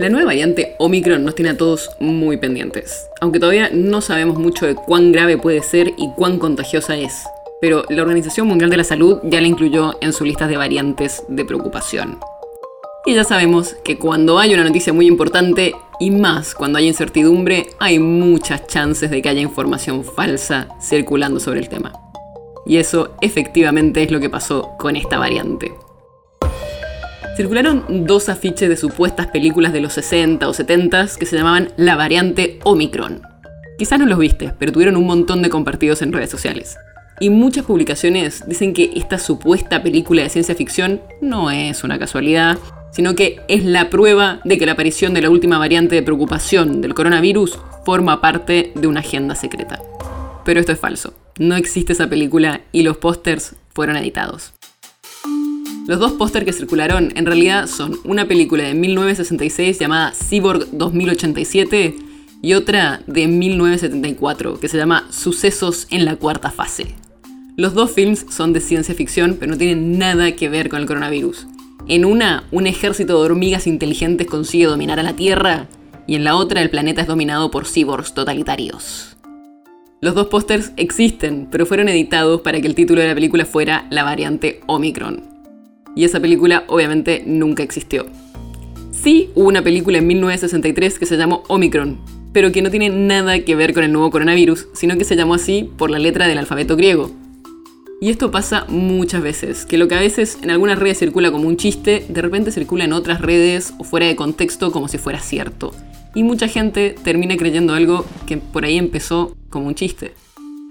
La nueva variante Omicron nos tiene a todos muy pendientes, aunque todavía no sabemos mucho de cuán grave puede ser y cuán contagiosa es. Pero la Organización Mundial de la Salud ya la incluyó en su lista de variantes de preocupación. Y ya sabemos que cuando hay una noticia muy importante, y más cuando hay incertidumbre, hay muchas chances de que haya información falsa circulando sobre el tema. Y eso efectivamente es lo que pasó con esta variante. Circularon dos afiches de supuestas películas de los 60 o 70 que se llamaban La variante Omicron. Quizás no los viste, pero tuvieron un montón de compartidos en redes sociales. Y muchas publicaciones dicen que esta supuesta película de ciencia ficción no es una casualidad, sino que es la prueba de que la aparición de la última variante de preocupación del coronavirus forma parte de una agenda secreta. Pero esto es falso. No existe esa película y los pósters fueron editados. Los dos pósters que circularon en realidad son una película de 1966 llamada Cyborg 2087 y otra de 1974 que se llama Sucesos en la cuarta fase. Los dos films son de ciencia ficción pero no tienen nada que ver con el coronavirus. En una, un ejército de hormigas inteligentes consigue dominar a la Tierra y en la otra el planeta es dominado por cyborgs totalitarios. Los dos pósters existen, pero fueron editados para que el título de la película fuera la variante Omicron y esa película obviamente nunca existió. Sí hubo una película en 1963 que se llamó Omicron, pero que no tiene nada que ver con el nuevo coronavirus, sino que se llamó así por la letra del alfabeto griego. Y esto pasa muchas veces, que lo que a veces en algunas redes circula como un chiste, de repente circula en otras redes o fuera de contexto como si fuera cierto. Y mucha gente termina creyendo algo que por ahí empezó como un chiste.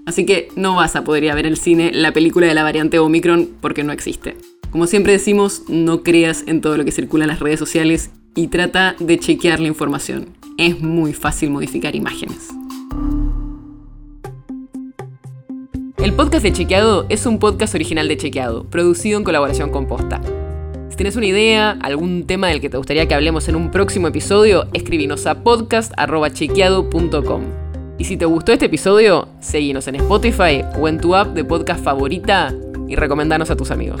Así que no vas a poder ir a ver el cine la película de la variante Omicron porque no existe. Como siempre decimos, no creas en todo lo que circula en las redes sociales y trata de chequear la información. Es muy fácil modificar imágenes. El podcast de Chequeado es un podcast original de Chequeado, producido en colaboración con Posta. Si tienes una idea, algún tema del que te gustaría que hablemos en un próximo episodio, escribinos a podcast.chequeado.com. Y si te gustó este episodio, seguinos en Spotify o en tu app de podcast favorita y recomendanos a tus amigos.